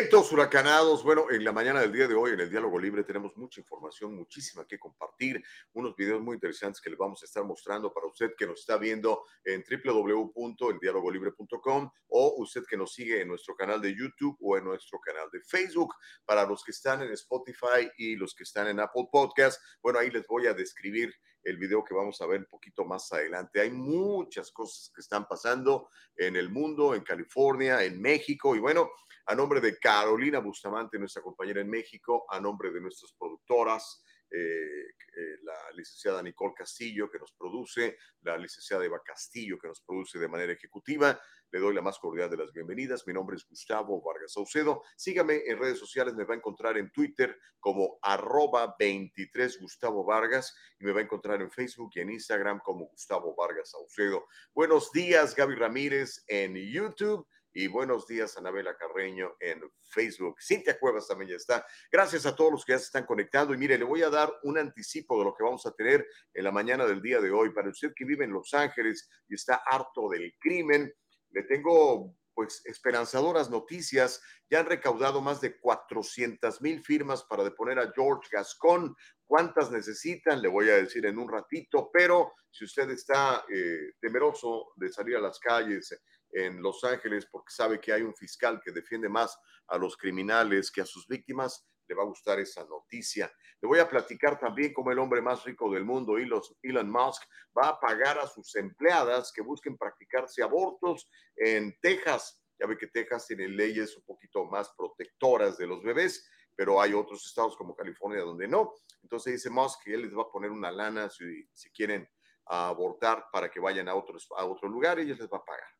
Vientos huracanados. Bueno, en la mañana del día de hoy, en el Diálogo Libre, tenemos mucha información, muchísima que compartir, unos videos muy interesantes que les vamos a estar mostrando para usted que nos está viendo en www.eldialogolibre.com o usted que nos sigue en nuestro canal de YouTube o en nuestro canal de Facebook. Para los que están en Spotify y los que están en Apple Podcast, bueno, ahí les voy a describir el video que vamos a ver un poquito más adelante. Hay muchas cosas que están pasando en el mundo, en California, en México y bueno, a nombre de Carolina Bustamante, nuestra compañera en México, a nombre de nuestras productoras, eh, eh, la licenciada Nicole Castillo, que nos produce, la licenciada Eva Castillo, que nos produce de manera ejecutiva. Le doy la más cordial de las bienvenidas. Mi nombre es Gustavo Vargas Saucedo. Sígame en redes sociales, me va a encontrar en Twitter como arroba 23 Gustavo Vargas y me va a encontrar en Facebook y en Instagram como Gustavo Vargas Saucedo. Buenos días, Gaby Ramírez en YouTube y buenos días, Anabela Carreño en Facebook. Cintia Cuevas también ya está. Gracias a todos los que ya se están conectando. Y mire, le voy a dar un anticipo de lo que vamos a tener en la mañana del día de hoy. Para usted que vive en Los Ángeles y está harto del crimen, le tengo pues esperanzadoras noticias. Ya han recaudado más de 400 mil firmas para deponer a George Gascon. ¿Cuántas necesitan? Le voy a decir en un ratito, pero si usted está eh, temeroso de salir a las calles, en Los Ángeles porque sabe que hay un fiscal que defiende más a los criminales que a sus víctimas, le va a gustar esa noticia. Le voy a platicar también cómo el hombre más rico del mundo, Elon Musk, va a pagar a sus empleadas que busquen practicarse abortos en Texas. Ya ve que Texas tiene leyes un poquito más protectoras de los bebés, pero hay otros estados como California donde no. Entonces dice Musk que él les va a poner una lana si, si quieren abortar para que vayan a, otros, a otro lugar y ellos les va a pagar.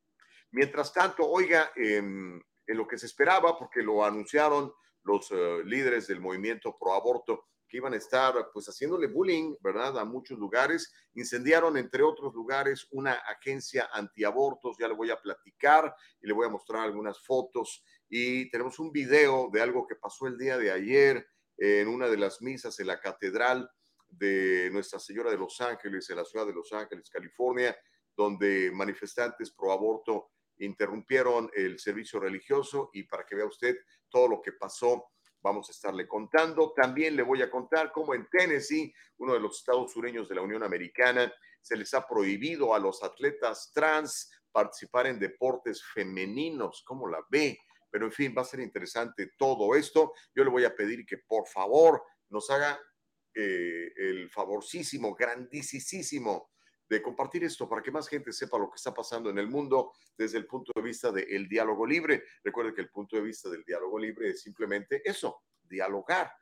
Mientras tanto, oiga, em, en lo que se esperaba, porque lo anunciaron los eh, líderes del movimiento pro aborto, que iban a estar pues haciéndole bullying, ¿verdad? A muchos lugares. Incendiaron, entre otros lugares, una agencia antiabortos. Ya le voy a platicar y le voy a mostrar algunas fotos. Y tenemos un video de algo que pasó el día de ayer en una de las misas en la catedral de Nuestra Señora de Los Ángeles, en la ciudad de Los Ángeles, California, donde manifestantes pro aborto interrumpieron el servicio religioso y para que vea usted todo lo que pasó, vamos a estarle contando. También le voy a contar cómo en Tennessee, uno de los estados sureños de la Unión Americana, se les ha prohibido a los atletas trans participar en deportes femeninos. ¿Cómo la ve? Pero en fin, va a ser interesante todo esto. Yo le voy a pedir que por favor nos haga eh, el favorcísimo, grandísimo de compartir esto para que más gente sepa lo que está pasando en el mundo desde el punto de vista del diálogo libre. Recuerden que el punto de vista del diálogo libre es simplemente eso, dialogar,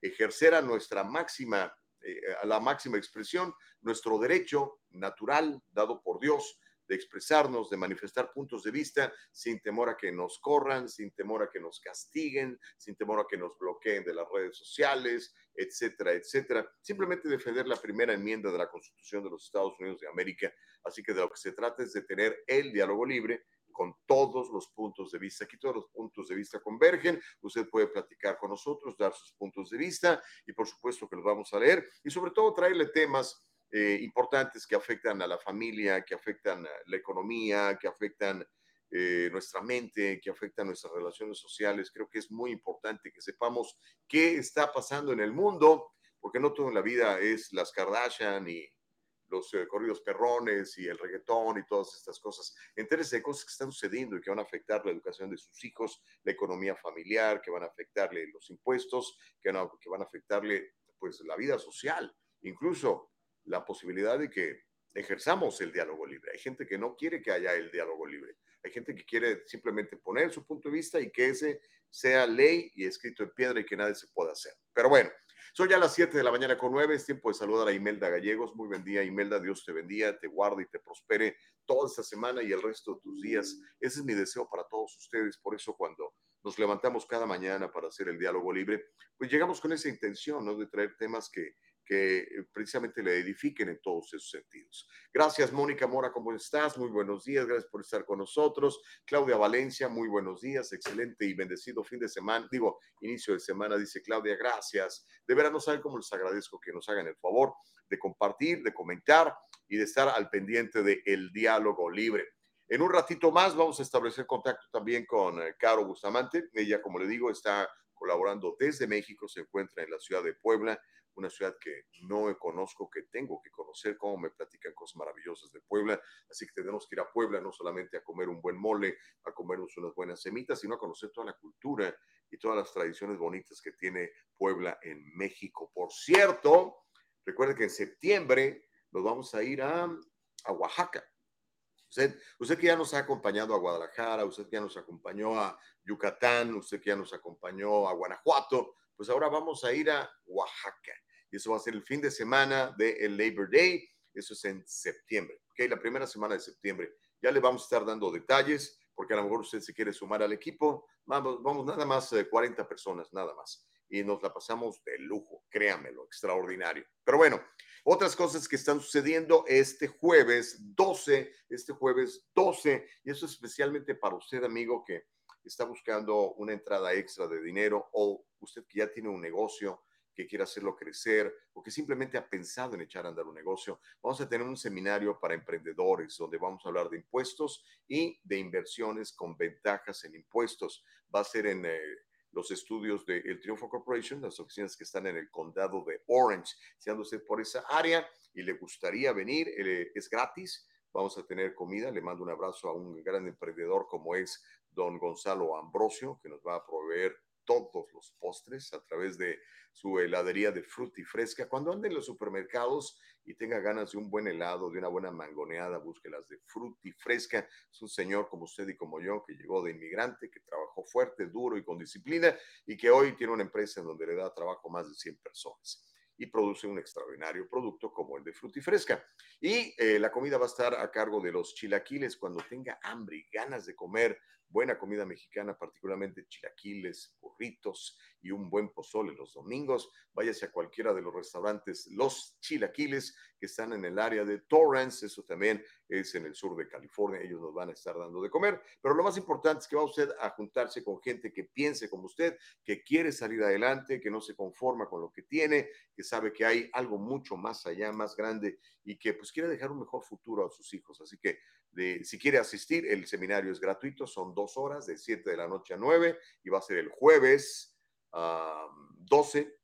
ejercer a nuestra máxima, eh, a la máxima expresión, nuestro derecho natural dado por Dios de expresarnos, de manifestar puntos de vista sin temor a que nos corran, sin temor a que nos castiguen, sin temor a que nos bloqueen de las redes sociales, etcétera, etcétera. Simplemente defender la primera enmienda de la Constitución de los Estados Unidos de América. Así que de lo que se trata es de tener el diálogo libre con todos los puntos de vista. Aquí todos los puntos de vista convergen. Usted puede platicar con nosotros, dar sus puntos de vista y por supuesto que los vamos a leer y sobre todo traerle temas eh, importantes que afectan a la familia, que afectan la economía, que afectan eh, nuestra mente, que afectan nuestras relaciones sociales. Creo que es muy importante que sepamos qué está pasando en el mundo, porque no todo en la vida es las Kardashian y los eh, corridos perrones y el reggaetón y todas estas cosas. Entérese de cosas que están sucediendo y que van a afectar la educación de sus hijos, la economía familiar, que van a afectarle los impuestos, que a, que van a afectarle pues la vida social, incluso la posibilidad de que ejerzamos el diálogo libre. Hay gente que no quiere que haya el diálogo libre. Hay gente que quiere simplemente poner su punto de vista y que ese sea ley y escrito en piedra y que nadie se pueda hacer. Pero bueno, son ya las 7 de la mañana con 9. Es tiempo de saludar a Imelda Gallegos. Muy buen día, Imelda. Dios te bendiga, te guarde y te prospere toda esta semana y el resto de tus días. Ese es mi deseo para todos ustedes. Por eso cuando nos levantamos cada mañana para hacer el diálogo libre, pues llegamos con esa intención, ¿no? De traer temas que que eh, precisamente le edifiquen en todos esos sentidos. Gracias, Mónica Mora, ¿cómo estás? Muy buenos días, gracias por estar con nosotros. Claudia Valencia, muy buenos días, excelente y bendecido fin de semana, digo, inicio de semana, dice Claudia, gracias. De veras, no saben cómo les agradezco que nos hagan el favor de compartir, de comentar y de estar al pendiente del el diálogo libre. En un ratito más vamos a establecer contacto también con eh, Caro Bustamante. Ella, como le digo, está colaborando desde México, se encuentra en la ciudad de Puebla una ciudad que no conozco, que tengo que conocer, cómo me platican cosas maravillosas de Puebla. Así que tenemos que ir a Puebla no solamente a comer un buen mole, a comernos unas buenas semitas, sino a conocer toda la cultura y todas las tradiciones bonitas que tiene Puebla en México. Por cierto, recuerden que en septiembre nos vamos a ir a, a Oaxaca. Usted, usted que ya nos ha acompañado a Guadalajara, usted que ya nos acompañó a Yucatán, usted que ya nos acompañó a Guanajuato, pues ahora vamos a ir a Oaxaca y eso va a ser el fin de semana del Labor Day. Eso es en septiembre, ¿ok? La primera semana de septiembre. Ya le vamos a estar dando detalles, porque a lo mejor usted se quiere sumar al equipo. Vamos, vamos nada más 40 eh, personas, nada más. Y nos la pasamos de lujo, créamelo, extraordinario. Pero bueno, otras cosas que están sucediendo este jueves 12, este jueves 12, y eso especialmente para usted, amigo, que está buscando una entrada extra de dinero o usted que ya tiene un negocio que quiere hacerlo crecer o que simplemente ha pensado en echar a andar un negocio, vamos a tener un seminario para emprendedores donde vamos a hablar de impuestos y de inversiones con ventajas en impuestos. Va a ser en eh, los estudios de El Triunfo Corporation, las oficinas que están en el condado de Orange. Si anda usted por esa área y le gustaría venir, eh, es gratis. Vamos a tener comida. Le mando un abrazo a un gran emprendedor como es don Gonzalo Ambrosio, que nos va a proveer todos los postres a través de su heladería de fruta y fresca. Cuando ande en los supermercados y tenga ganas de un buen helado, de una buena mangoneada, búsquelas de fruta y fresca. Es un señor como usted y como yo que llegó de inmigrante, que trabajó fuerte, duro y con disciplina y que hoy tiene una empresa en donde le da trabajo a más de 100 personas y produce un extraordinario producto como el de fruta y fresca. Y eh, la comida va a estar a cargo de los chilaquiles cuando tenga hambre y ganas de comer buena comida mexicana, particularmente chilaquiles, burritos y un buen pozole los domingos. Váyase a cualquiera de los restaurantes Los Chilaquiles que están en el área de Torrance, eso también es en el sur de California, ellos nos van a estar dando de comer, pero lo más importante es que va usted a juntarse con gente que piense como usted, que quiere salir adelante, que no se conforma con lo que tiene, que sabe que hay algo mucho más allá, más grande y que pues quiere dejar un mejor futuro a sus hijos. Así que de, si quiere asistir, el seminario es gratuito, son dos horas, de 7 de la noche a 9 y va a ser el jueves 12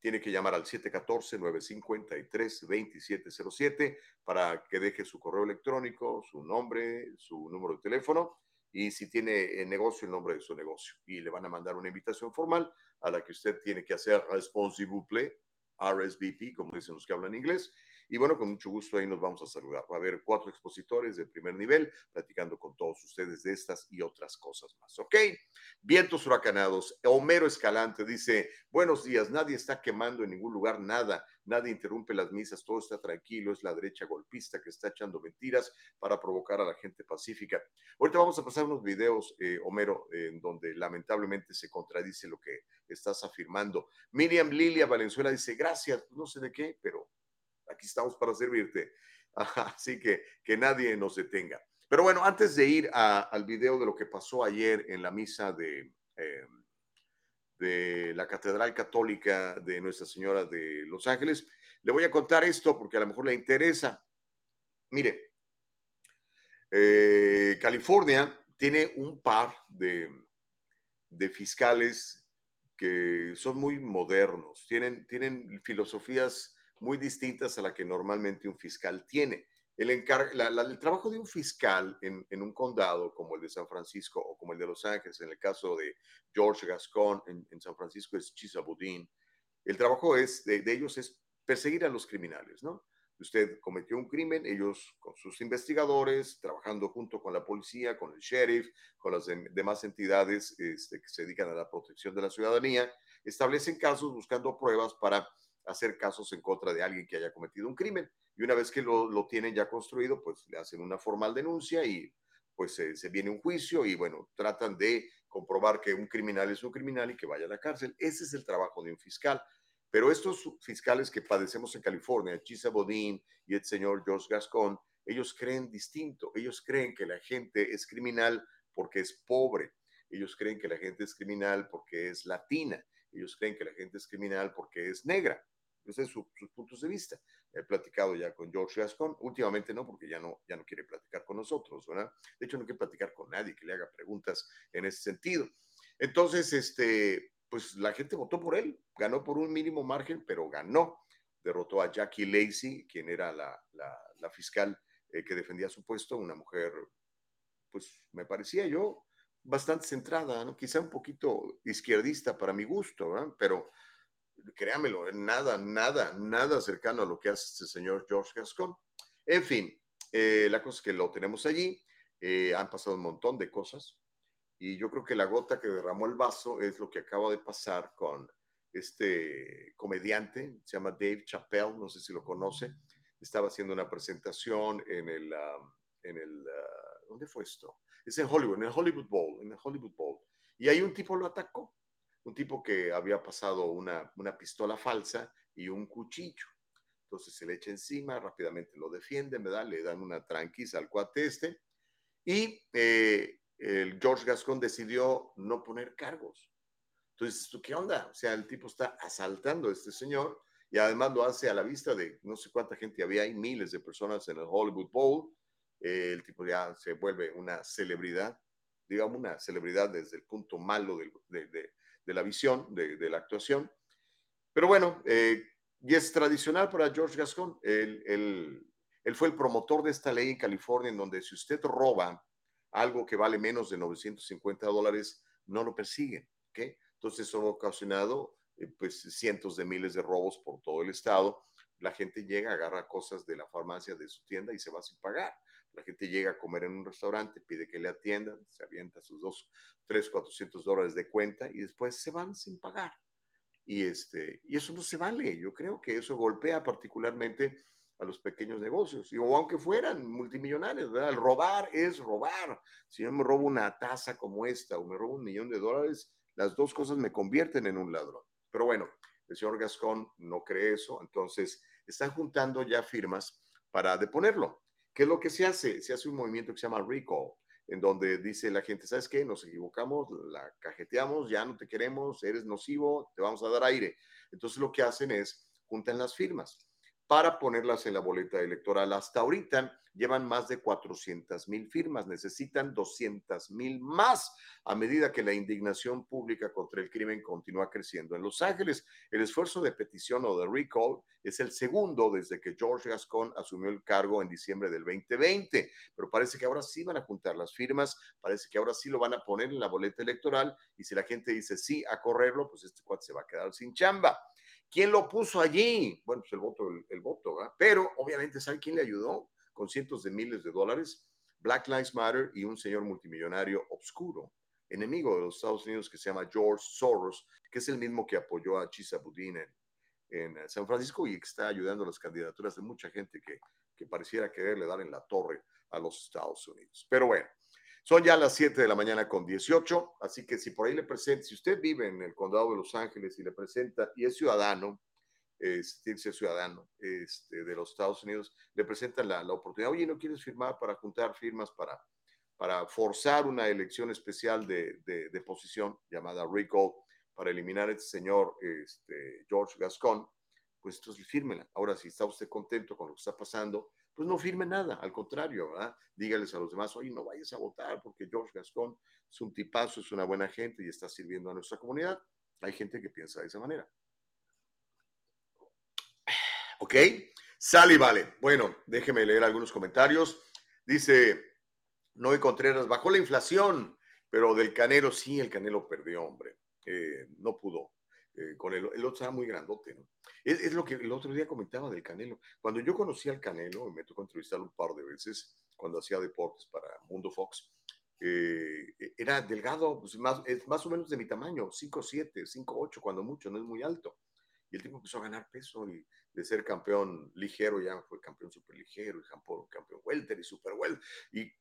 tiene que llamar al 714-953-2707 para que deje su correo electrónico, su nombre, su número de teléfono y si tiene el negocio, el nombre de su negocio. Y le van a mandar una invitación formal a la que usted tiene que hacer responsible, RSVP, como dicen los que hablan inglés, y bueno, con mucho gusto ahí nos vamos a saludar. Va a haber cuatro expositores de primer nivel platicando con todos ustedes de estas y otras cosas más. ¿Ok? Vientos huracanados. Homero Escalante dice, buenos días, nadie está quemando en ningún lugar nada, nadie interrumpe las misas, todo está tranquilo, es la derecha golpista que está echando mentiras para provocar a la gente pacífica. Ahorita vamos a pasar unos videos, eh, Homero, en donde lamentablemente se contradice lo que estás afirmando. Miriam Lilia Valenzuela dice, gracias, no sé de qué, pero aquí estamos para servirte. Así que que nadie nos detenga. Pero bueno, antes de ir al video de lo que pasó ayer en la misa de, em, de la Catedral Católica de Nuestra Señora de Los Ángeles, le voy a contar esto porque a lo mejor le interesa. Mire, eh, California tiene un par de, de fiscales que son muy modernos, tienen, tienen filosofías muy distintas a la que normalmente un fiscal tiene. El, el trabajo de un fiscal en, un condado como el de San Francisco o como el de Los Ángeles, en el caso de George Gascon en, San Francisco es Chisabudín, el trabajo es, de, ellos es perseguir a los criminales, ¿no? Usted cometió un crimen, ellos con sus investigadores, trabajando junto con la policía, con el sheriff, con las demás entidades este, que se dedican a la protección de la ciudadanía, establecen casos buscando pruebas para hacer casos en contra de alguien que haya cometido un crimen. Y una vez que lo, lo tienen ya construido, pues le hacen una formal denuncia y pues se viene un juicio y bueno, tratan de comprobar que un criminal es un criminal y que vaya a la cárcel. Ese es el trabajo de un fiscal. Pero estos fiscales que padecemos en California, Chisa Bodin y el señor George Gascon, ellos creen distinto. Ellos creen que la gente es criminal porque es pobre. Ellos creen que la gente es criminal porque es latina. Ellos creen que la gente es criminal porque es negra. Esos son sus puntos de vista. He platicado ya con George Gascon, últimamente no, porque ya no, ya no quiere platicar con nosotros, ¿verdad? De hecho, no quiere platicar con nadie que le haga preguntas en ese sentido. Entonces, este, pues la gente votó por él, ganó por un mínimo margen, pero ganó. Derrotó a Jackie Lacey, quien era la, la, fiscal eh, que defendía su puesto, una mujer, pues me parecía yo, bastante centrada, ¿no? quizá un poquito izquierdista para mi gusto, ¿verdad? pero créamelo, nada, nada, nada cercano a lo que hace este señor George Gascon. En fin, eh, la cosa es que lo tenemos allí, eh, han pasado un montón de cosas y yo creo que la gota que derramó el vaso es lo que acaba de pasar con este comediante, se llama Dave Chappelle, no sé si lo conoce, estaba haciendo una presentación en el, um, en el, uh, ¿dónde fue esto? Es en Hollywood, en el Hollywood Bowl, en el Hollywood Bowl. Y ahí un tipo lo atacó un tipo que había pasado una, una pistola falsa y un cuchillo. Entonces se le echa encima, rápidamente lo defiende, ¿verdad? Le dan una tranquisa al cuate este. Y eh, el George Gascon decidió no poner cargos. Entonces, ¿qué onda? O sea, el tipo está asaltando a este señor y además lo hace a la vista de no sé cuánta gente había, hay miles de personas en el Hollywood Bowl. Eh, el tipo ya se vuelve una celebridad, digamos una celebridad desde el punto malo de, de, de la visión, de, la actuación. Pero bueno, eh, y es tradicional para George Gascon. Él, fue el promotor de esta ley en California, en donde si usted roba algo que vale menos de 950 dólares, no lo persiguen. ¿okay? Entonces, eso ha ocasionado eh, pues, cientos de miles de robos por todo el estado. La gente llega, agarra cosas de la farmacia de su tienda y se va sin pagar. La gente llega a comer en un restaurante, pide que le atiendan, se avienta sus dos, tres, cuatrocientos dólares de cuenta y después se van sin pagar. Y, este, y eso no se vale. Yo creo que eso golpea particularmente a los pequeños negocios, y, o aunque fueran multimillonarios, ¿verdad? El robar es robar. Si yo me robo una taza como esta o me robo un millón de dólares, las dos cosas me convierten en un ladrón. Pero bueno, el señor Gascón no cree eso, entonces están juntando ya firmas para deponerlo. ¿Qué es lo que se hace? Se hace un movimiento que se llama recall, en donde dice la gente, ¿sabes qué? Nos equivocamos, la cajeteamos, ya no te queremos, eres nocivo, te vamos a dar aire. Entonces lo que hacen es juntan las firmas para ponerlas en la boleta electoral. Hasta ahorita llevan más de 400 mil firmas, necesitan 200 mil más a medida que la indignación pública contra el crimen continúa creciendo. En Los Ángeles, el esfuerzo de petición o de recall es el segundo desde que George Gascon asumió el cargo en diciembre del 2020, pero parece que ahora sí van a juntar las firmas, parece que ahora sí lo van a poner en la boleta electoral y si la gente dice sí a correrlo, pues este cuate se va a quedar sin chamba. ¿Quién lo puso allí? Bueno, pues el voto, el, voto, ¿verdad? Pero obviamente, ¿sabe quién le ayudó? Con cientos de miles de dólares. Black Lives Matter y un señor multimillonario obscuro, enemigo de los Estados Unidos que se llama George Soros, que es el mismo que apoyó a Chisa Budin en, en San Francisco y que está ayudando a las candidaturas de mucha gente que, que pareciera quererle dar en la torre a los Estados Unidos. Pero bueno, son ya las 7 de la mañana con 18, así que si por ahí le presenta, si usted vive en el condado de Los Ángeles y le presenta y es ciudadano, es ciudadano este, de los Estados Unidos, le presentan la, la, oportunidad, oye, ¿no quieres firmar para juntar firmas para, para forzar una elección especial de, de, de posición llamada recall para eliminar a este señor este, George Gascon? Pues entonces fírmela. Ahora, si está usted contento con lo que está pasando, pues no firme nada, al contrario, ¿verdad? dígales a los demás, oye, no vayas a votar porque George Gascon es un tipazo, es una buena gente y está sirviendo a nuestra comunidad. Hay gente que piensa de esa manera. ¿Ok? Sale y vale. Bueno, déjeme leer algunos comentarios. Dice Noé Contreras, bajó la inflación, pero del Canelo sí, el Canelo perdió, hombre. Eh, no pudo. Eh, con el, el, otro estaba muy grandote, ¿no? Es, es, lo que el otro día comentaba del Canelo. Cuando yo conocí al Canelo, me tocó entrevistarlo un par de veces cuando hacía deportes para Mundo Fox, eh, era delgado, pues más, es más o menos de mi tamaño, 5'7, 5'8 cuando mucho, no es muy alto. Y el tipo empezó a ganar peso y de ser campeón ligero ya fue campeón super ligero y campeón, campeón welter y super welter. Y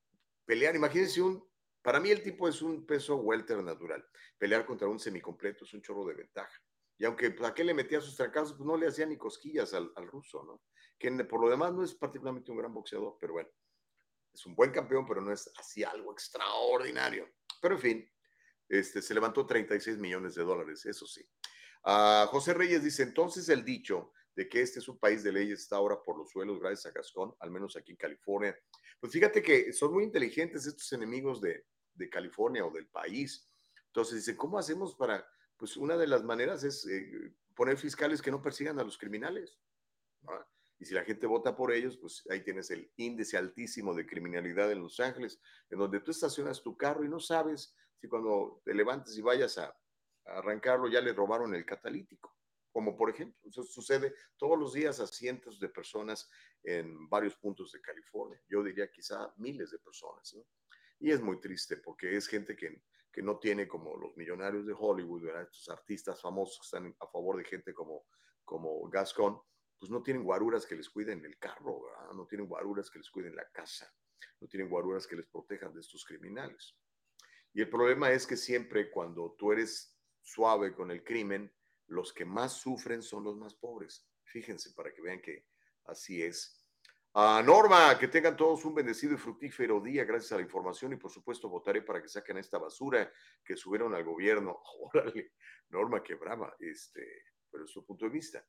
pelear, imagínense un, para mí el tipo es un peso welter natural. Pelear contra un semicompleto es un chorro de ventaja Y aunque pues, a qué le metía sus trancazos, pues no le hacía ni cosquillas al, ruso, ¿no? Que por lo demás no es particularmente un gran boxeador, pero bueno, es un buen campeón, pero no es así algo extraordinario. Pero en fin, este, se levantó 36 millones de dólares, eso sí. Uh, José Reyes dice, entonces el dicho de que este es un país de leyes está ahora por los suelos gracias a Gascón, al menos aquí en California. Pues fíjate que son muy inteligentes estos enemigos de, de California o del país. Entonces dicen, ¿cómo hacemos para, pues una de las maneras es eh, poner fiscales que no persigan a los criminales? Y si la gente vota por ellos, pues ahí tienes el índice altísimo de criminalidad en Los Ángeles, en donde tú estacionas tu carro y no sabes si cuando te levantes y vayas a, arrancarlo ya le robaron el catalítico. Como por ejemplo, eso sucede todos los días a cientos de personas en varios puntos de California. Yo diría quizá miles de personas. Y es muy triste porque es gente que, que no tiene como los millonarios de Hollywood, estos artistas famosos que están a favor de gente como, como Gascon, pues no tienen guaruras que les cuiden el carro, no tienen guaruras que les cuiden la casa, no tienen guaruras que les protejan de estos criminales. Y el problema es que siempre cuando tú eres suave con el crimen, los que más sufren son los más pobres. Fíjense para que vean que así es. Uh, Norma, que tengan todos un bendecido y fructífero día. Gracias a la información y por supuesto votaré para que saquen esta basura que subieron al gobierno. Órale, Norma, qué brava, este, pero es su punto de vista.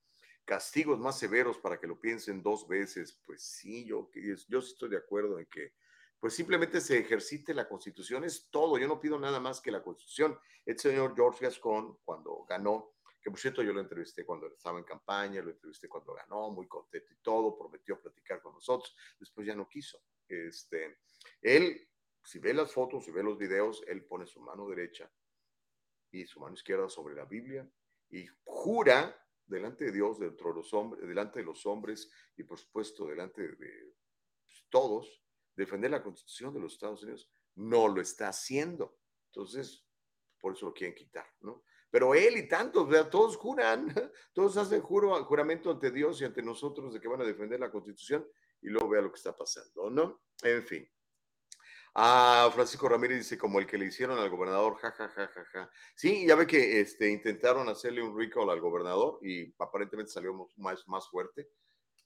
Castigos más severos para que lo piensen dos veces, pues sí, yo, yo estoy de acuerdo en que pues simplemente se ejercite la constitución, es todo, yo no pido nada más que la constitución. El señor George Gascon, cuando ganó, que por cierto yo lo entrevisté cuando estaba en campaña, lo entrevisté cuando ganó, muy contento y todo, prometió platicar con nosotros, después ya no quiso. Este, él, si ve las fotos, si ve los videos, él pone su mano derecha y su mano izquierda sobre la Biblia y jura delante de Dios, dentro de los hombres, delante de los hombres y por supuesto delante de pues, todos, defender la constitución de los Estados Unidos, no lo está haciendo. Entonces, por eso lo quieren quitar, ¿no? Pero él y tantos, todos juran, todos hacen juro, juramento ante Dios y ante nosotros de que van a defender la constitución y luego vea lo que está pasando, ¿no? En fin. Ah, Francisco Ramírez dice, como el que le hicieron al gobernador, ja, ja, ja, ja, ja. Sí, ya ve que este, intentaron hacerle un recall al gobernador y aparentemente salió más, más fuerte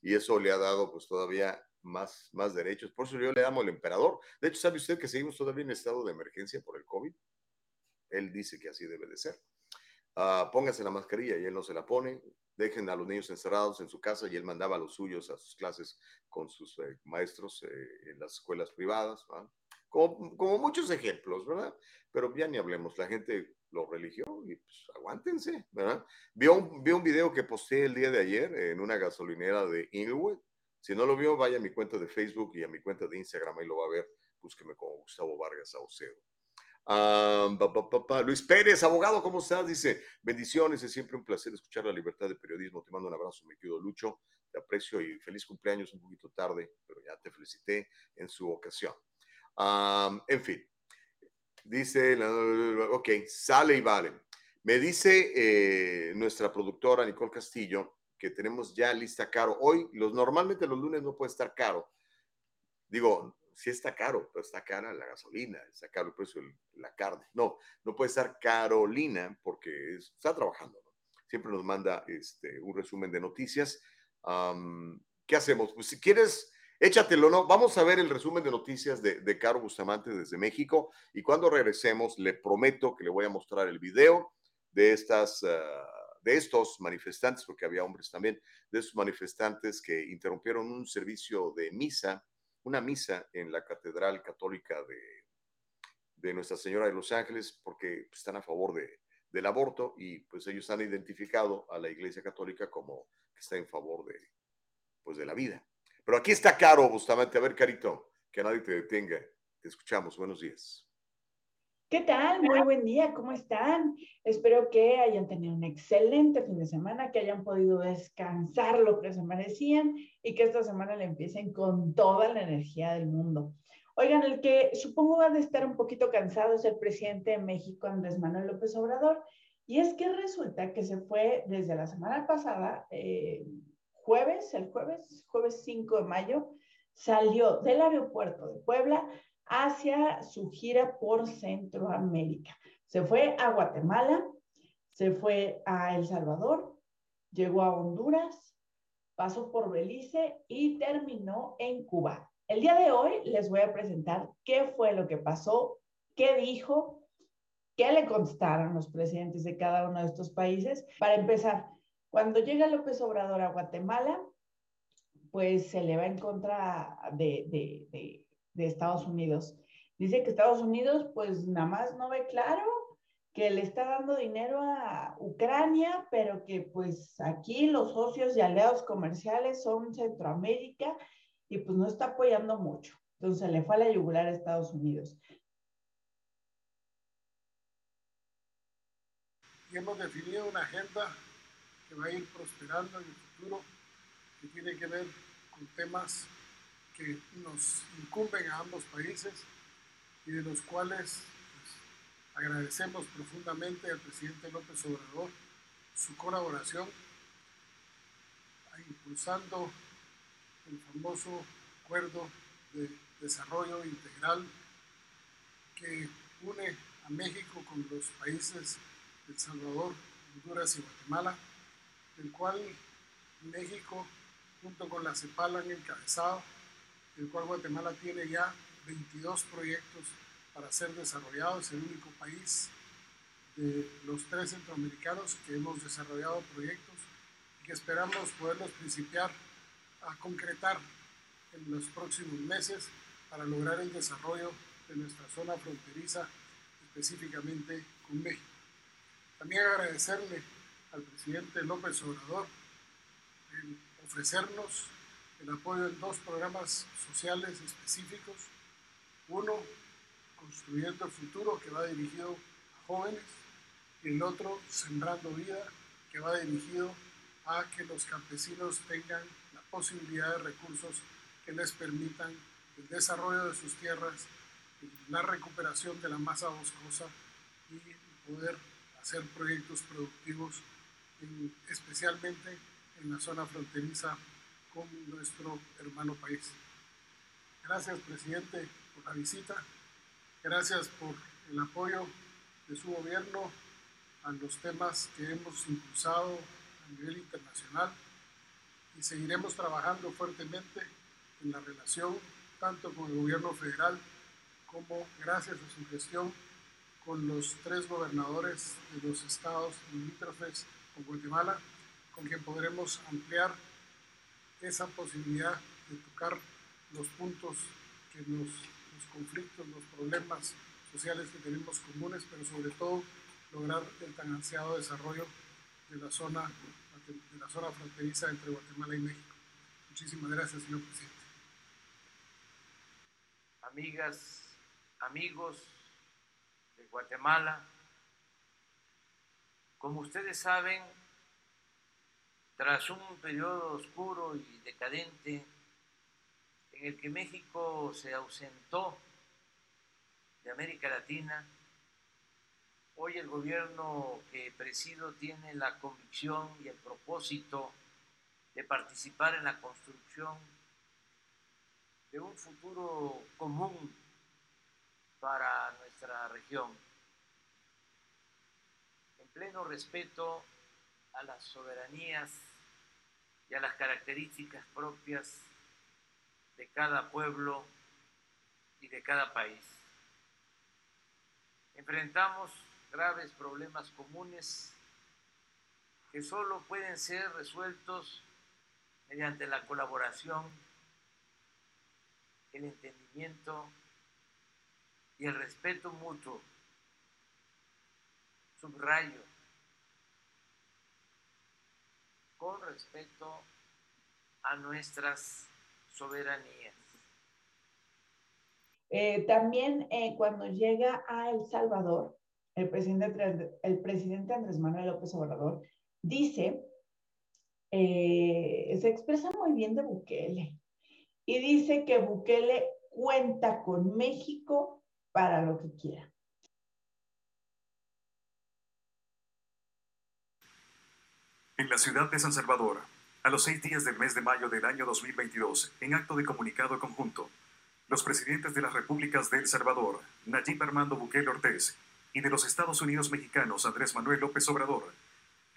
y eso le ha dado pues todavía más, más derechos. Por eso yo le llamo el emperador. De hecho, ¿sabe usted que seguimos todavía en estado de emergencia por el COVID? Él dice que así debe de ser. Uh, póngase la mascarilla y él no se la pone. Dejen a los niños encerrados en su casa y él mandaba a los suyos a sus clases con sus eh, maestros eh, en las escuelas privadas. ¿verdad? Como, muchos ejemplos, ¿verdad? Pero ya ni hablemos, la gente lo religió y pues aguántense, ¿verdad? Vio un, vio un video que posté el día de ayer en una gasolinera de Inglewood. Si no lo vio, vaya a mi cuenta de Facebook y a mi cuenta de Instagram, ahí lo va a ver. Búsqueme como Gustavo Vargas Saucedo. Luis Pérez, abogado, ¿cómo estás? Dice, bendiciones, es siempre un placer escuchar la libertad de periodismo. Te mando un abrazo, mi querido Lucho. Te aprecio y feliz cumpleaños un poquito tarde, pero ya te felicité en su ocasión en fin, dice, ok, sale y vale. Me dice eh, nuestra productora Nicole Castillo que tenemos ya lista caro. Hoy, los, normalmente los lunes no puede estar caro. Digo, sí está caro, pero está cara la gasolina, está caro el precio de la carne. No, no puede estar Carolina porque está trabajando. Siempre nos manda este, un resumen de noticias. ¿Qué hacemos? Pues si quieres Échatelo, ¿no? Vamos a ver el resumen de noticias de, de Caro Bustamante desde México y cuando regresemos le prometo que le voy a mostrar el video de estas... Ah, de estos manifestantes, porque había hombres también, de esos manifestantes que interrumpieron un servicio de misa, una misa en la Catedral Católica de, de Nuestra Señora de los Ángeles, porque están a favor de, del aborto y pues ellos han identificado a la Iglesia Católica como que está en favor de, pues, de la vida. Pero aquí está Caro, Bustamante. A ver, Carito, que nadie te detenga. Te escuchamos. Buenos días. ¿Qué tal? Muy buen día, ¿cómo están? Espero que hayan tenido un excelente fin de semana, que hayan podido descansar lo que se merecían y que esta semana le empiecen con toda la energía del mundo. Oigan, el que supongo va a estar un poquito cansado es el presidente de México, Andrés Manuel López Obrador, y es que resulta que se fue desde la semana pasada, eh, jueves, el jueves, jueves 5 de mayo, salió del aeropuerto de Puebla hacia su gira por Centroamérica. Se fue a Guatemala, Se fue a El Salvador, llegó a Honduras, pasó por Belice y terminó en Cuba. El día de hoy les voy a presentar qué fue lo que pasó, qué dijo, qué le contestaron los presidentes de cada uno de estos países. Para empezar, cuando llega López Obrador a Guatemala, pues se le va en contra de, de, Estados Unidos. Dice que Estados Unidos pues nada más no ve claro que le está dando dinero a Ucrania, pero que pues aquí los socios y aliados comerciales son Centroamérica y pues no está apoyando mucho. Entonces le fue a la yugular a Estados Unidos. Y hemos definido una agenda que va a ir prosperando en el futuro, que tiene que ver con temas que nos incumben a ambos países y de los cuales pues, agradecemos profundamente al presidente López Obrador su colaboración impulsando el famoso acuerdo de desarrollo integral que une a México con los países de El Salvador, Honduras y Guatemala el cual México, junto con la CEPAL, han encabezado, el cual Guatemala tiene ya 22 proyectos para ser desarrollados, el único país de los tres centroamericanos que hemos desarrollado proyectos y que esperamos poderlos principiar a concretar en los próximos meses para lograr el desarrollo de nuestra zona fronteriza, específicamente con México. También agradecerle al presidente López Obrador en ofrecernos el apoyo en dos programas sociales específicos. Uno, Construyendo el Futuro, que va dirigido a jóvenes, y el otro, Sembrando Vida, que va dirigido a que los campesinos tengan la posibilidad de recursos que les permitan el desarrollo de sus tierras, la recuperación de la masa boscosa y poder hacer proyectos productivos especialmente en la zona fronteriza con nuestro hermano país. Gracias, presidente, por la visita. Gracias por el apoyo de su gobierno a los temas que hemos impulsado a nivel internacional y seguiremos trabajando fuertemente en la relación tanto con el gobierno federal como gracias a su gestión con los tres gobernadores de los estados limítrofes Guatemala, con quien podremos ampliar esa posibilidad de tocar los puntos que nos, los conflictos, los problemas sociales que tenemos comunes, pero sobre todo lograr el tan ansiado desarrollo de la zona, de la zona fronteriza entre Guatemala y México. Muchísimas gracias, señor presidente. Amigas, amigos de Guatemala, como ustedes saben, tras un periodo oscuro y decadente en el que México se ausentó de América Latina, hoy el gobierno que presido tiene la convicción y el propósito de participar en la construcción de un futuro común para nuestra región. Pleno respeto a las soberanías y a las características propias de cada pueblo y de cada país. Enfrentamos graves problemas comunes que solo pueden ser resueltos mediante la colaboración, el entendimiento y el respeto mutuo. Subrayo con respecto a nuestras soberanías. Eh, también eh, cuando llega a El Salvador, el presidente, el presidente Andrés Manuel López Obrador dice, eh, se expresa muy bien de Bukele y dice que Bukele cuenta con México para lo que quiera. En la ciudad de San Salvador, a los seis días del mes de mayo del año 2022, en acto de comunicado conjunto, los presidentes de las repúblicas de El Salvador, Nayib Armando Bukele Ortiz y de los Estados Unidos mexicanos Andrés Manuel López Obrador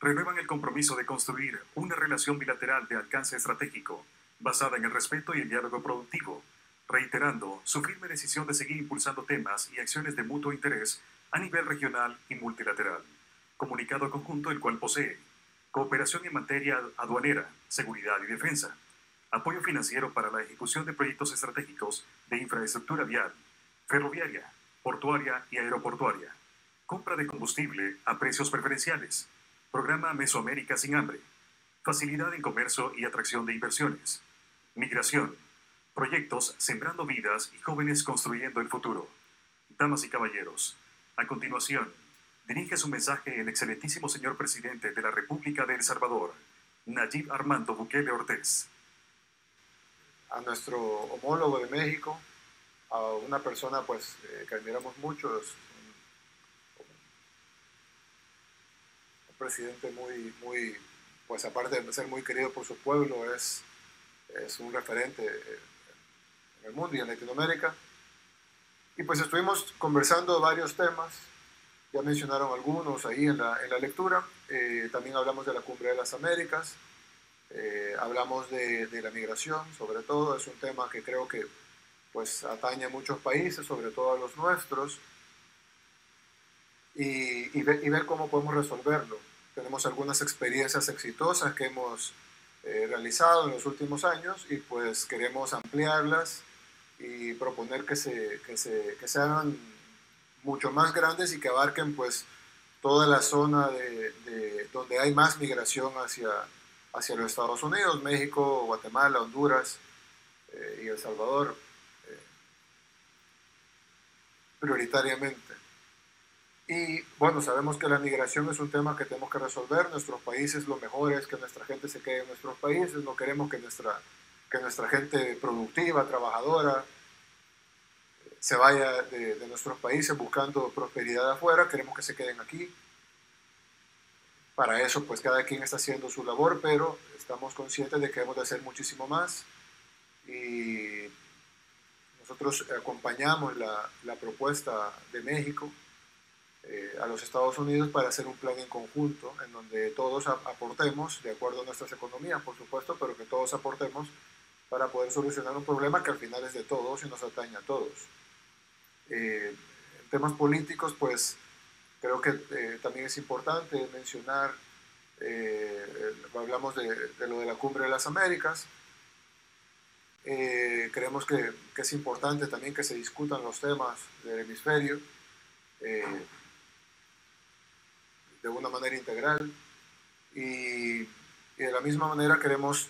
renuevan el compromiso de construir una relación bilateral de alcance estratégico basada en el respeto y el diálogo productivo, reiterando su firme decisión de seguir impulsando temas y acciones de mutuo interés a nivel regional y multilateral. Comunicado conjunto el cual posee cooperación en materia aduanera, seguridad y defensa, apoyo financiero para la ejecución de proyectos estratégicos de infraestructura vial, ferroviaria, portuaria y aeroportuaria, compra de combustible a precios preferenciales, programa Mesoamérica sin hambre, facilidad en comercio y atracción de inversiones, migración, proyectos sembrando vidas y jóvenes construyendo el futuro. Damas y caballeros, a continuación, dirige su mensaje el excelentísimo señor presidente de la República de El Salvador, Nayib Armando Bukele Ortiz. A nuestro homólogo de México, a una persona pues eh, que admiramos mucho, es un, presidente muy, muy, pues aparte de ser muy querido por su pueblo, es, es un referente en el mundo y en Latinoamérica. Y pues estuvimos conversando varios temas, ya mencionaron algunos ahí en la, en la lectura, eh, también hablamos de la Cumbre de las Américas, eh, hablamos de, de, la migración, sobre todo, es un tema que creo que pues atañe a muchos países, sobre todo a los nuestros, y, y, ver, y ver cómo podemos resolverlo. Tenemos algunas experiencias exitosas que hemos eh, realizado en los últimos años y pues queremos ampliarlas y proponer que se, que se, que se hagan mucho más grandes y que abarquen pues toda la zona de, de, donde hay más migración hacia, hacia los Estados Unidos, México, Guatemala, Honduras eh, y El Salvador prioritariamente. Y bueno, sabemos que la migración es un tema que tenemos que resolver. Nuestros países, lo mejor es que nuestra gente se quede en nuestros países. No queremos que nuestra, que nuestra gente productiva, trabajadora, se vaya de, nuestros países buscando prosperidad afuera. Queremos que se queden aquí. Para eso, pues cada quien está haciendo su labor, pero estamos conscientes de que debemos de hacer muchísimo más. Y nosotros acompañamos la, la propuesta de México eh, a los Estados Unidos para hacer un plan en conjunto en donde todos aportemos, de acuerdo a nuestras economías, por supuesto, pero que todos aportemos para poder solucionar un problema que al final es de todos y nos atañe a todos. Eh, temas políticos, pues creo que eh, también es importante mencionar, eh, hablamos de, lo de la Cumbre de las Américas, eh, creemos que, es importante también que se discutan los temas del hemisferio eh, de una manera integral. Y, de la misma manera queremos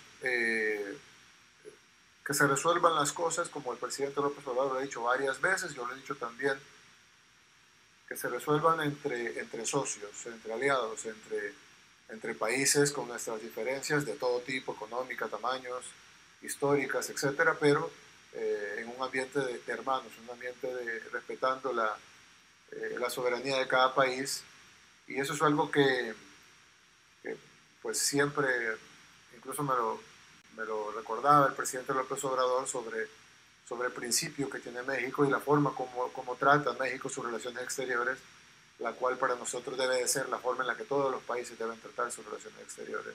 que se resuelvan las cosas como el presidente López Obrador lo ha dicho varias veces, yo lo he dicho también, que se resuelvan entre, entre socios, entre aliados, entre, entre países con nuestras diferencias de todo tipo, económica, tamaños, históricas, etcétera, pero eh, en un ambiente de, de, hermanos, un ambiente de respetando la, eh, la, soberanía de cada país. Y eso es algo que, que pues siempre, incluso me lo, me lo, recordaba el presidente López Obrador sobre, sobre el principio que tiene México y la forma como, como trata México sus relaciones exteriores, la cual para nosotros debe de ser la forma en la que todos los países deben tratar sus relaciones exteriores,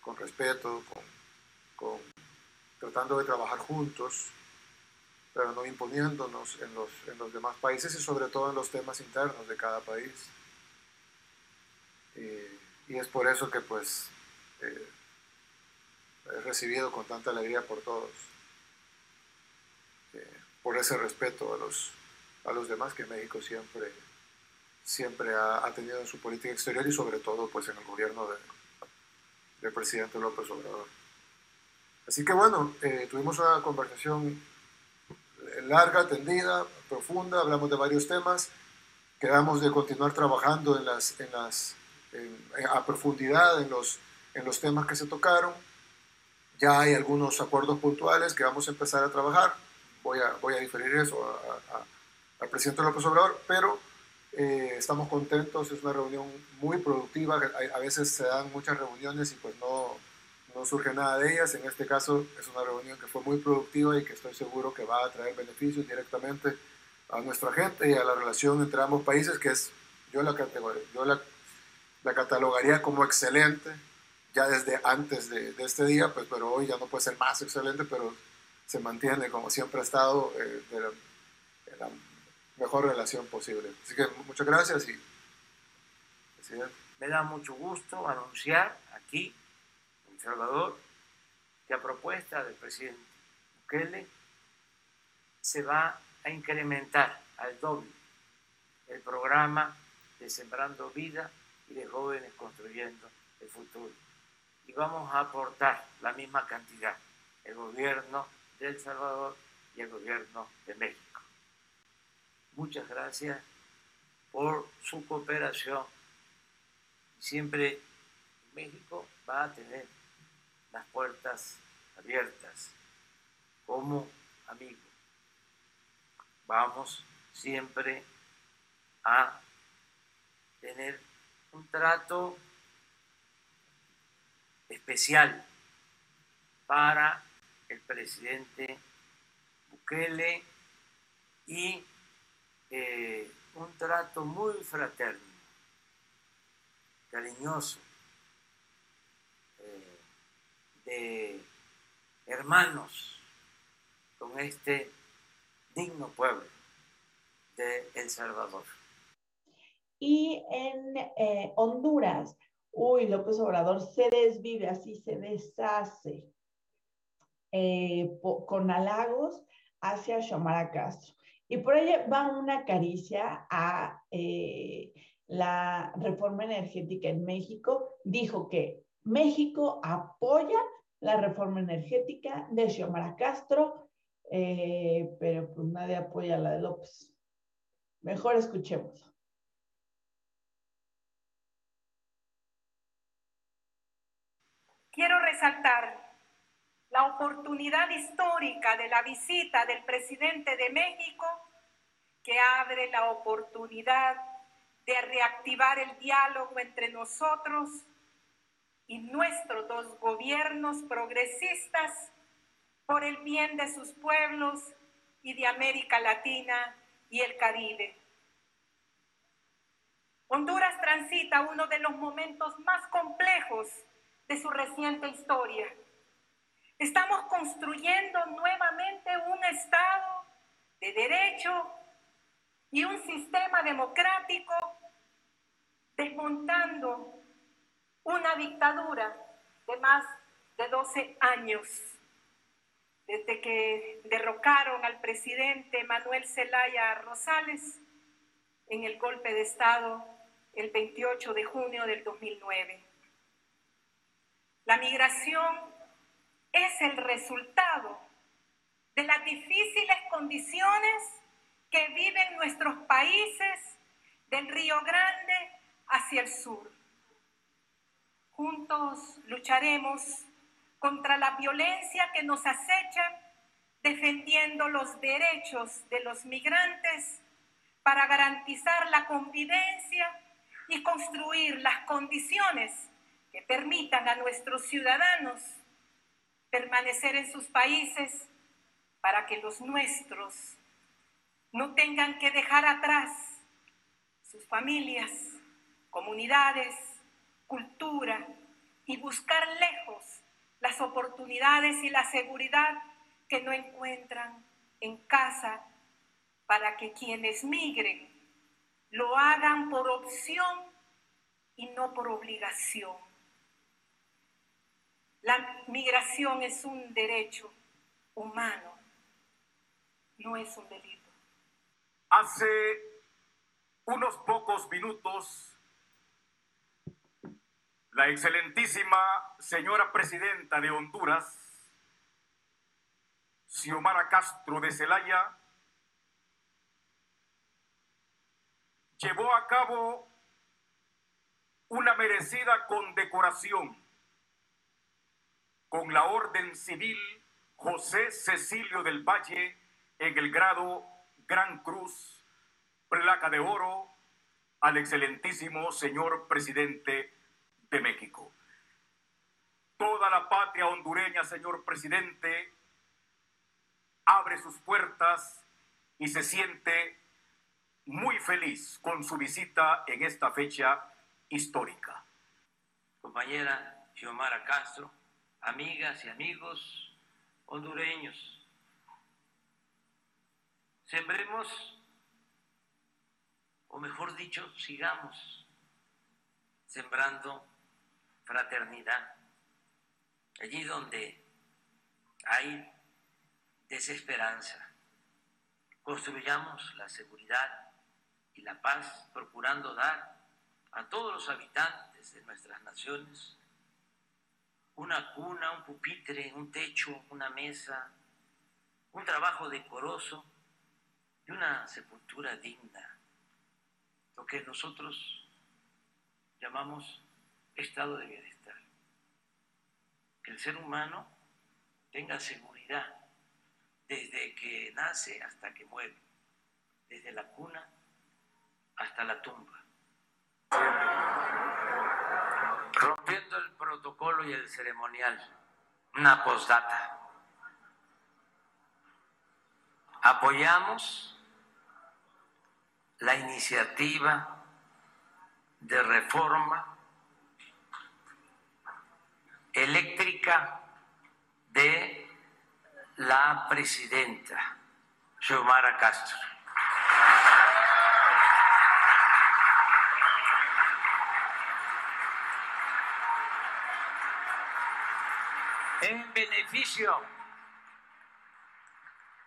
con respeto, con, con tratando de trabajar juntos, pero no imponiéndonos en los, en los demás países y sobre todo en los temas internos de cada país. Y, es por eso que pues eh, he recibido con tanta alegría por todos, eh, por ese respeto a los, a los demás que México siempre, siempre ha, tenido en su política exterior y sobre todo pues en el gobierno de, del presidente López Obrador. Así que bueno, eh, tuvimos una conversación larga, tendida, profunda, hablamos de varios temas, quedamos de continuar trabajando en las, en las, a profundidad en los, en los temas que se tocaron. Ya hay algunos acuerdos puntuales que vamos a empezar a trabajar. Voy a, voy a diferir eso al presidente López Obrador, pero eh, estamos contentos, es una reunión muy productiva. A, a veces se dan muchas reuniones y pues no, no surge nada de ellas. En este caso es una reunión que fue muy productiva y que estoy seguro que va a traer beneficios directamente a nuestra gente y a la relación entre ambos países, que es, yo la, yo la, la catalogaría como excelente, ya desde antes de, este día, pues, pero hoy ya no puede ser más excelente, pero se mantiene como siempre ha estado eh, de, la, mejor relación posible. Así que muchas gracias y presidente. Me da mucho gusto anunciar aquí en Salvador que a propuesta del presidente Bukele se va a incrementar al doble el programa de Sembrando Vida y de Jóvenes Construyendo el Futuro. Y vamos a aportar la misma cantidad, el gobierno de El Salvador y el gobierno de México. Muchas gracias por su cooperación. Siempre México va a tener las puertas abiertas como amigo. Vamos siempre a tener un trato especial para el presidente Bukele y eh, un trato muy fraterno, cariñoso, eh, de hermanos con este digno pueblo de El Salvador. Y en eh, Honduras, uy, López Obrador se desvive, así se deshace eh, con halagos hacia Xiomara Castro. Y por ahí va una caricia a eh, la reforma energética en México. Dijo que México apoya la reforma energética de Xiomara Castro, eh, pero pues nadie apoya la de López. Mejor escuchemos. Quiero resaltar la oportunidad histórica de la visita del presidente de México que abre la oportunidad de reactivar el diálogo entre nosotros y nuestros dos gobiernos progresistas por el bien de sus pueblos y de América Latina y el Caribe. Honduras transita uno de los momentos más complejos de su reciente historia. Estamos construyendo nuevamente un Estado de derecho y un sistema democrático, desmontando una dictadura de más de 12 años, desde que derrocaron al presidente Manuel Zelaya Rosales en el golpe de Estado el 28 de junio del 2009. La migración es el resultado de las difíciles condiciones que viven nuestros países del Río Grande hacia el sur. Juntos lucharemos contra la violencia que nos acecha, defendiendo los derechos de los migrantes para garantizar la convivencia y construir las condiciones que permitan a nuestros ciudadanos permanecer en sus países para que los nuestros no tengan que dejar atrás sus familias, comunidades, cultura y buscar lejos las oportunidades y la seguridad que no encuentran en casa para que quienes migren lo hagan por opción y no por obligación. La migración es un derecho humano, no es un delito. Hace unos pocos minutos, la excelentísima señora presidenta de Honduras, Xiomara Castro de Celaya, llevó a cabo una merecida condecoración con la Orden Civil José Cecilio del Valle en el grado Gran Cruz, placa de oro, al excelentísimo señor presidente de México. Toda la patria hondureña, señor presidente, abre sus puertas y se siente muy feliz con su visita en esta fecha histórica. Compañera Xiomara Castro, amigas y amigos hondureños, sembremos, o mejor dicho, sigamos sembrando fraternidad. Allí donde hay desesperanza, construyamos la seguridad y la paz, procurando dar a todos los habitantes de nuestras naciones una cuna, un pupitre, un techo, una mesa, un trabajo decoroso y una sepultura digna, lo que nosotros llamamos estado de bienestar. Que el ser humano tenga seguridad desde que nace hasta que muere, desde la cuna hasta la tumba. Rompiendo el protocolo y el ceremonial, una postdata. Apoyamos la iniciativa de reforma eléctrica de la presidenta Xiomara Castro. En beneficio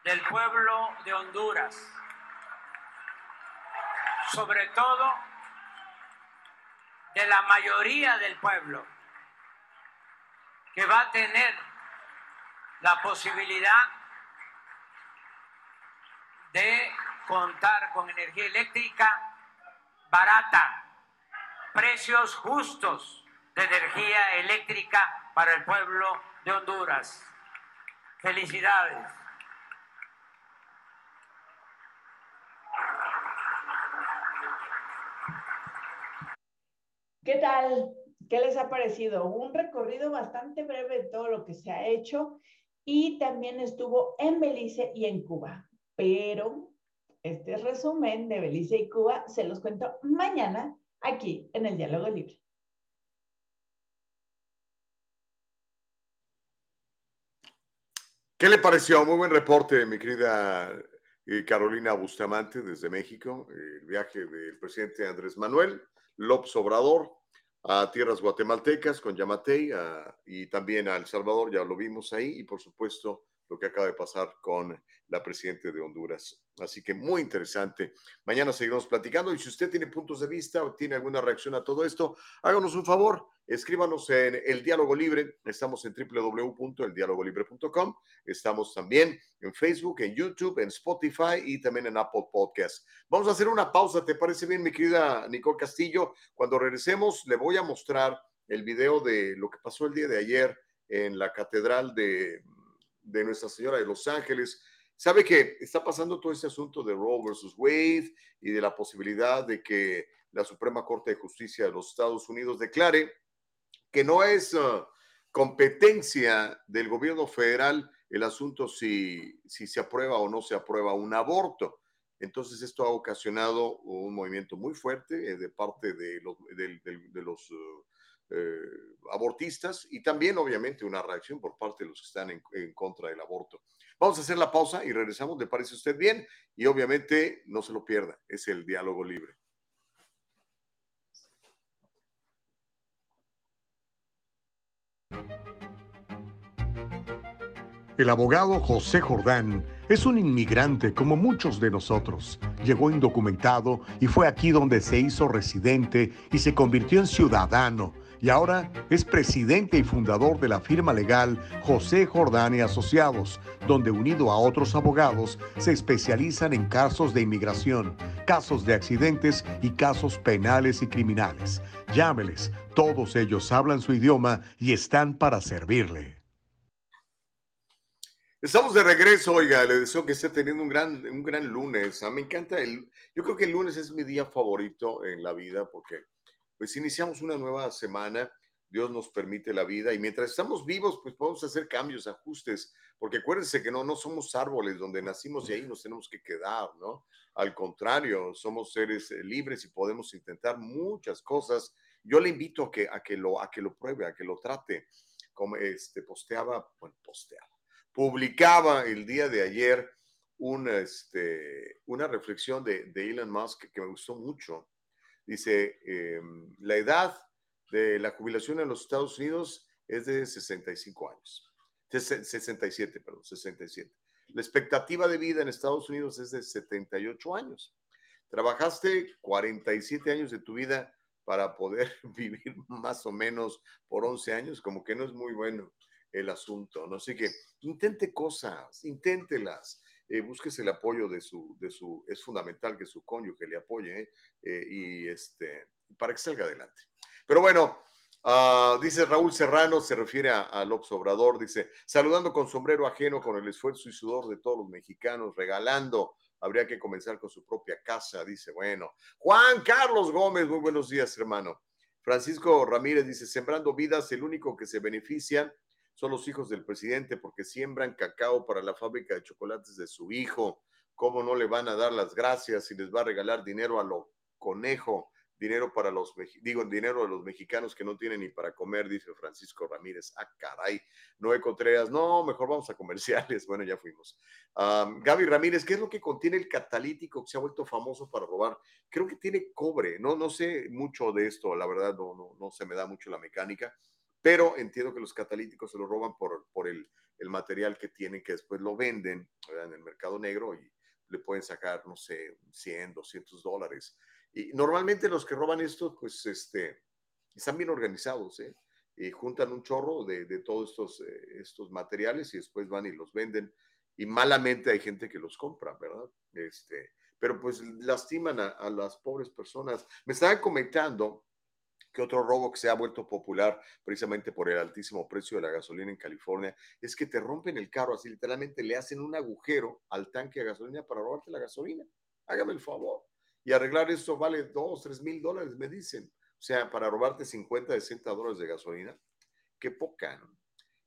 del pueblo de Honduras, sobre todo de la mayoría del pueblo que va a tener la posibilidad de contar con energía eléctrica barata, precios justos de energía eléctrica para el pueblo de Honduras. Felicidades. ¿Qué tal? ¿Qué les ha parecido? Un recorrido bastante breve de todo lo que se ha hecho y también estuvo en Belice y en Cuba. Pero este resumen de Belice y Cuba se los cuento mañana aquí en el Diálogo Libre. ¿Qué le pareció? Muy buen reporte, mi querida eh, Carolina Bustamante desde México, el viaje del presidente Andrés Manuel López Obrador a tierras guatemaltecas con Yamatei y también a El Salvador, ya lo vimos ahí, y por supuesto lo que acaba de pasar con la presidenta de Honduras. Así que muy interesante. Mañana seguiremos platicando y si usted tiene puntos de vista o tiene alguna reacción a todo esto, háganos un favor, escríbanos en El Diálogo Libre. Estamos en www.eldialogolibre.com. Estamos también en Facebook, en YouTube, en Spotify y también en Apple Podcast. Vamos a hacer una pausa, ¿te parece bien, mi querida Nicole Castillo? Cuando regresemos, le voy a mostrar el video de lo que pasó el día de ayer en la Catedral de de Nuestra Señora de Los Ángeles. Sabe que está pasando todo este asunto de Roe versus Wade y de la posibilidad de que la Suprema Corte de Justicia de los Estados Unidos declare que no es uh, competencia del gobierno federal el asunto si, si se aprueba o no se aprueba un aborto. Entonces esto ha ocasionado un movimiento muy fuerte eh, de parte de los, de, los uh, eh, abortistas y también obviamente una reacción por parte de los que están en, contra del aborto. Vamos a hacer la pausa y regresamos, ¿le parece usted bien? Y obviamente no se lo pierda, es el diálogo libre. El abogado José Jordán es un inmigrante como muchos de nosotros. Llegó indocumentado y fue aquí donde se hizo residente y se convirtió en ciudadano y ahora es presidente y fundador de la firma legal José Jordán y Asociados, donde unido a otros abogados se especializan en casos de inmigración, casos de accidentes y casos penales y criminales. Llámeles, todos ellos hablan su idioma y están para servirle. Estamos de regreso, oiga, le deseo que esté teniendo un gran, un gran lunes. A ah, me encanta el, yo creo que el lunes es mi día favorito en la vida porque pues iniciamos una nueva semana Dios nos permite la vida y mientras estamos vivos, pues podemos hacer cambios, ajustes, porque acuérdense que no, no somos árboles donde nacimos y ahí nos tenemos que quedar, ¿no? Al contrario, somos seres eh, libres y podemos intentar muchas cosas. Yo le invito a que, a que, lo, a que lo pruebe, a que lo trate. Como este, posteaba, bueno, posteaba, publicaba el día de ayer una, este, una reflexión de, de Elon Musk que me gustó mucho. Dice, em, la edad de la jubilación en los Estados Unidos es de 65 años. 67, perdón, 67. La expectativa de vida en Estados Unidos es de 78 años. Trabajaste 47 años de tu vida para poder vivir más o menos por 11 años, como que no es muy bueno el asunto, ¿no? Así que intente cosas, inténtelas, eh, búsquese el apoyo de su, de su, es fundamental que su cónyuge le apoye, ¿eh? Eh, y este, para que salga adelante. Pero bueno, ah, dice Raúl Serrano, se refiere a, a, López Obrador, dice, saludando con sombrero ajeno con el esfuerzo y sudor de todos los mexicanos, regalando, habría que comenzar con su propia casa, dice, bueno. Juan Carlos Gómez, muy buenos días, hermano. Francisco Ramírez dice, sembrando vidas, el único que se beneficia son los hijos del presidente porque siembran cacao para la fábrica de chocolates de su hijo. ¿Cómo no le van a dar las gracias y les va a regalar dinero a lo conejo? dinero para los, digo, dinero de los mexicanos que no tienen ni para comer, dice Francisco Ramírez. Ah, caray. Noé Contreras, no, mejor vamos a comerciales. Bueno, ya fuimos. Gaby Ramírez, ¿qué es lo que contiene el catalítico que se ha vuelto famoso para robar? Creo que tiene cobre, no, no sé mucho de esto, la verdad, no, no, no se me da mucho la mecánica, pero entiendo que los catalíticos se lo roban por, por el, el material que tienen, que después lo venden en el mercado negro y le pueden sacar, no sé, 100, 200 dólares. Y normalmente los que roban esto, pues, este, están bien organizados, ¿eh? Y juntan un chorro de, de todos estos, eh, estos materiales y después van y los venden. Y malamente hay gente que los compra, ¿verdad? Este, pero pues lastiman a, a las pobres personas. Me estaban comentando que otro robo que se ha vuelto popular precisamente por el altísimo precio de la gasolina en California es que te rompen el carro, así literalmente le hacen un agujero al tanque de gasolina para robarte la gasolina. Hágame el favor y arreglar esto vale 2, 3 mil dólares, me dicen. O sea, para robarte 50, 60 dólares de gasolina, qué poca. ¿no?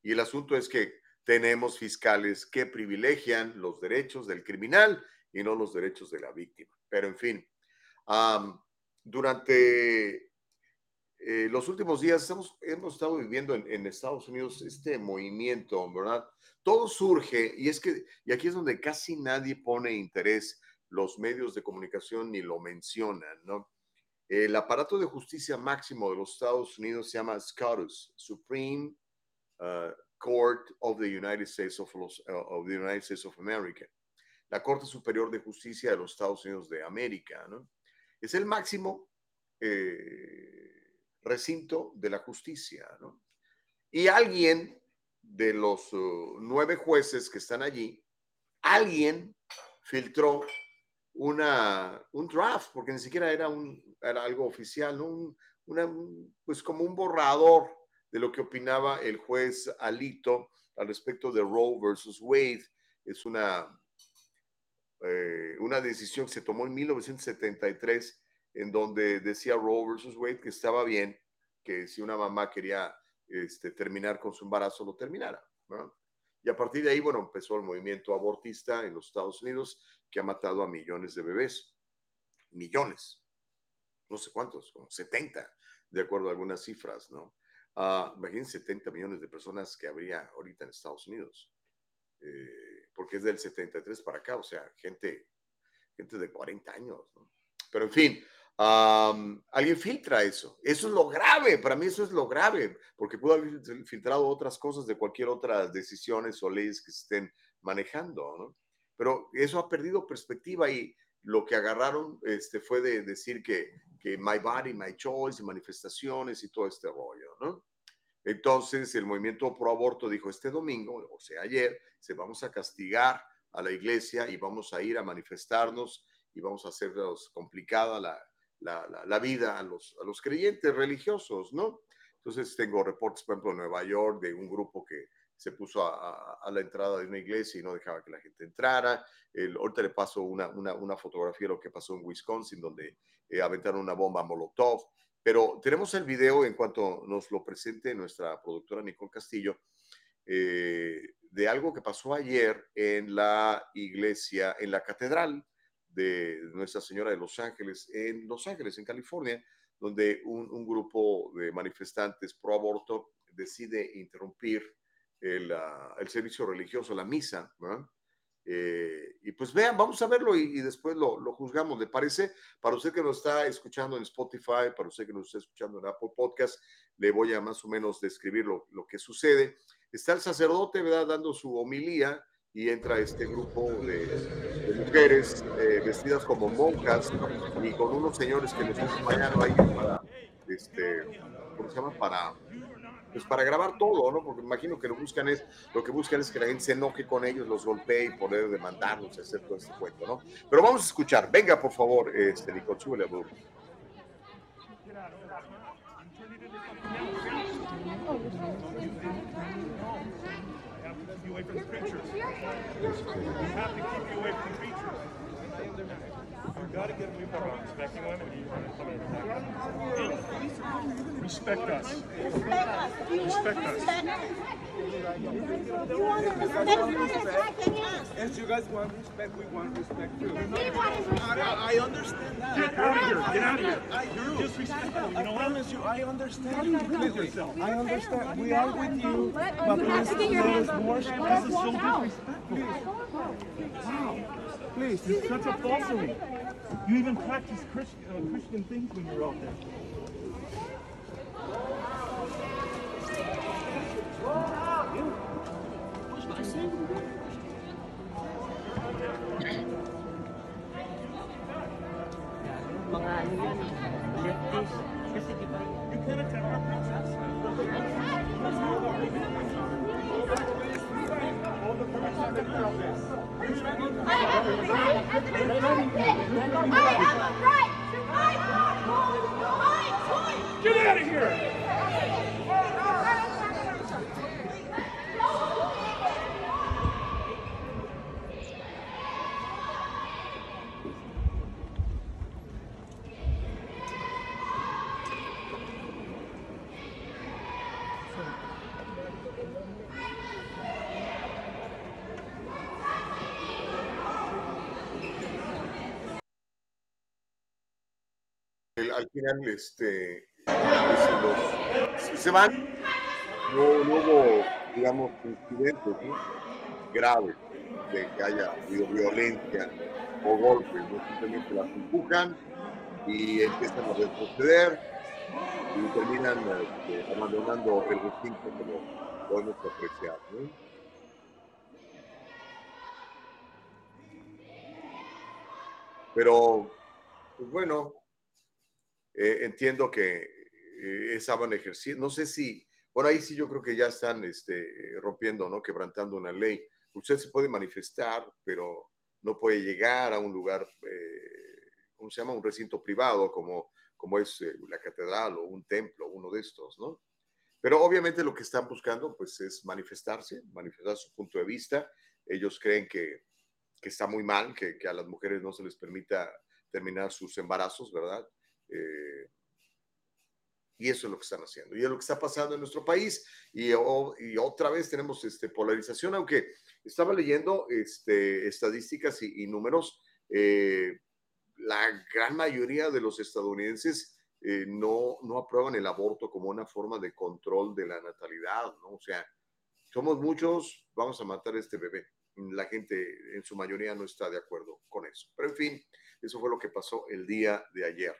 Y el asunto es que tenemos fiscales que privilegian los derechos del criminal y no los derechos de la víctima. Pero en fin, durante eh, los últimos días hemos, hemos estado viviendo en, en, Estados Unidos este movimiento, ¿verdad? Todo surge y es que, y aquí es donde casi nadie pone interés los medios de comunicación ni lo mencionan, ¿no? El aparato de justicia máximo de los Estados Unidos se llama SCOTUS, Supreme uh, Court of the United States of, los, uh, of, the United States of America, la Corte Superior de Justicia de los Estados Unidos de América, ¿no? Es el máximo eh, recinto de la justicia, ¿no? Y alguien de los uh, nueve jueces que están allí, alguien filtró una, un draft, porque ni siquiera era, un, era algo oficial, ¿no? Un, pues como un borrador de lo que opinaba el juez Alito al respecto de Roe versus Wade. Es una, eh, una decisión que se tomó en 1973 en donde decía Roe versus Wade que estaba bien que si una mamá quería este, terminar con su embarazo, lo terminara. ¿no? Y a partir de ahí, bueno, empezó el movimiento abortista en los Estados Unidos que ha matado a millones de bebés. Millones. No sé cuántos, como 70, de acuerdo a algunas cifras, ¿no? Uh, imagínense 70 millones de personas que habría ahorita en Estados Unidos. Eh, porque es del 73 para acá, o sea, gente, gente de 40 años, ¿no? Pero en fin, Um, alguien filtra eso. Eso es lo grave. Para mí eso es lo grave, porque pudo haber filtrado otras cosas de cualquier otras decisiones o leyes que se estén manejando, ¿no? Pero eso ha perdido perspectiva y lo que agarraron este, fue de decir que, que my body, my choice, manifestaciones y todo este rollo, ¿no? Entonces el movimiento pro aborto dijo este domingo, o sea, ayer, se vamos a castigar a la iglesia y vamos a ir a manifestarnos y vamos a hacernos complicada la, la, la, la, vida a los, a los creyentes religiosos, ¿no? Entonces tengo reportes, por ejemplo, en Nueva York de un grupo que se puso a, a, a, la entrada de una iglesia y no dejaba que la gente entrara. El, ahorita le paso una, una, una, fotografía de lo que pasó en Wisconsin, donde eh, aventaron una bomba Molotov Pero tenemos el video en cuanto nos lo presente nuestra productora Nicole Castillo eh, de algo que pasó ayer en la iglesia, en la catedral de Nuestra Señora de Los Ángeles, en Los Ángeles, en California, donde un, grupo de manifestantes pro aborto decide interrumpir el, ah, servicio religioso, la misa. Eh, y pues vean, vamos a verlo y, después lo, lo, juzgamos, ¿le parece? Para usted que nos está escuchando en Spotify, para usted que nos está escuchando en Apple Podcast, le voy a más o menos describir lo, lo que sucede. Está el sacerdote, ¿verdad? Dando su homilía y entra este grupo de, mujeres eh, vestidas como monjas y con unos señores que les acompañan ahí para, este, ¿cómo se llama? Para pues para grabar todo, ¿no? Porque imagino que lo buscan es, lo que buscan es que la gente se enoje con ellos, los golpee y poder demandarlos, hacer todo este cuento, ¿no? Pero vamos a escuchar. Venga, por favor, este, Nicole, súbele a You got to get away from respecting women. You want to come in and attack Respect us. Respect us. Respect us. You want to respect us attacking us. As you guys want respect, we want respect too. We want respect. I, I understand that. Get out of here. Get out of here. I do. Disrespectful. You know what? I promise you, I understand completely. I understand. We are with you. But please, let us more. This is so disrespectful. Wow. Please, it's such a falsery. You even practice Christian, uh, Christian things when you're out there. Mga ano yan, leftist. Kasi di ba? You can't attack our princess. All the permits have been out I have a Get out of here! Final, este, si se van, no, hubo, digamos, incidentes graves de que haya violencia o golpes, no simplemente las empujan y empiezan a retroceder y terminan este, abandonando el recinto como podemos apreciar. Pero, pues bueno, eh, entiendo que eh, estaban ejerciendo, no sé si, por ahí sí yo creo que ya están este, rompiendo, ¿no? Quebrantando una ley. Usted se puede manifestar, pero no puede llegar a un lugar, eh, ¿cómo se llama? Un recinto privado como, como es eh, la catedral o un templo, uno de estos, ¿no? Pero obviamente lo que están buscando, pues, es manifestarse, manifestar su punto de vista. Ellos creen que, que está muy mal que, que a las mujeres no se les permita terminar sus embarazos, ¿verdad? Eh, y eso es lo que están haciendo. Y es lo que está pasando en nuestro país. Y, y otra vez tenemos este, polarización, aunque estaba leyendo este, estadísticas y, números. Eh, la gran mayoría de los estadounidenses eh, no, no aprueban el aborto como una forma de control de la natalidad, ¿no? O sea, somos muchos, vamos a matar a este bebé. La gente en su mayoría no está de acuerdo con eso. Pero en fin, eso fue lo que pasó el día de ayer.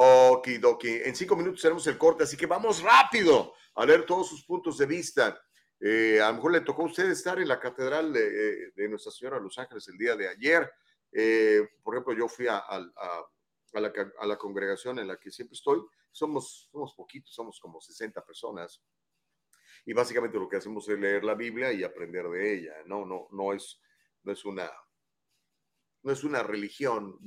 Okidoki. En cinco minutos tenemos el corte, así que vamos rápido a leer todos sus puntos de vista. Eh, a lo mejor le tocó a usted estar en la catedral de, eh, Nuestra Señora de Los Ángeles el día de ayer. Eh, por ejemplo, yo fui a, la, congregación en la que siempre estoy. Somos, somos poquitos, somos como 60 personas. Y básicamente lo que hacemos es leer la Biblia y aprender de ella. No, no, no es, no es una, no es una religión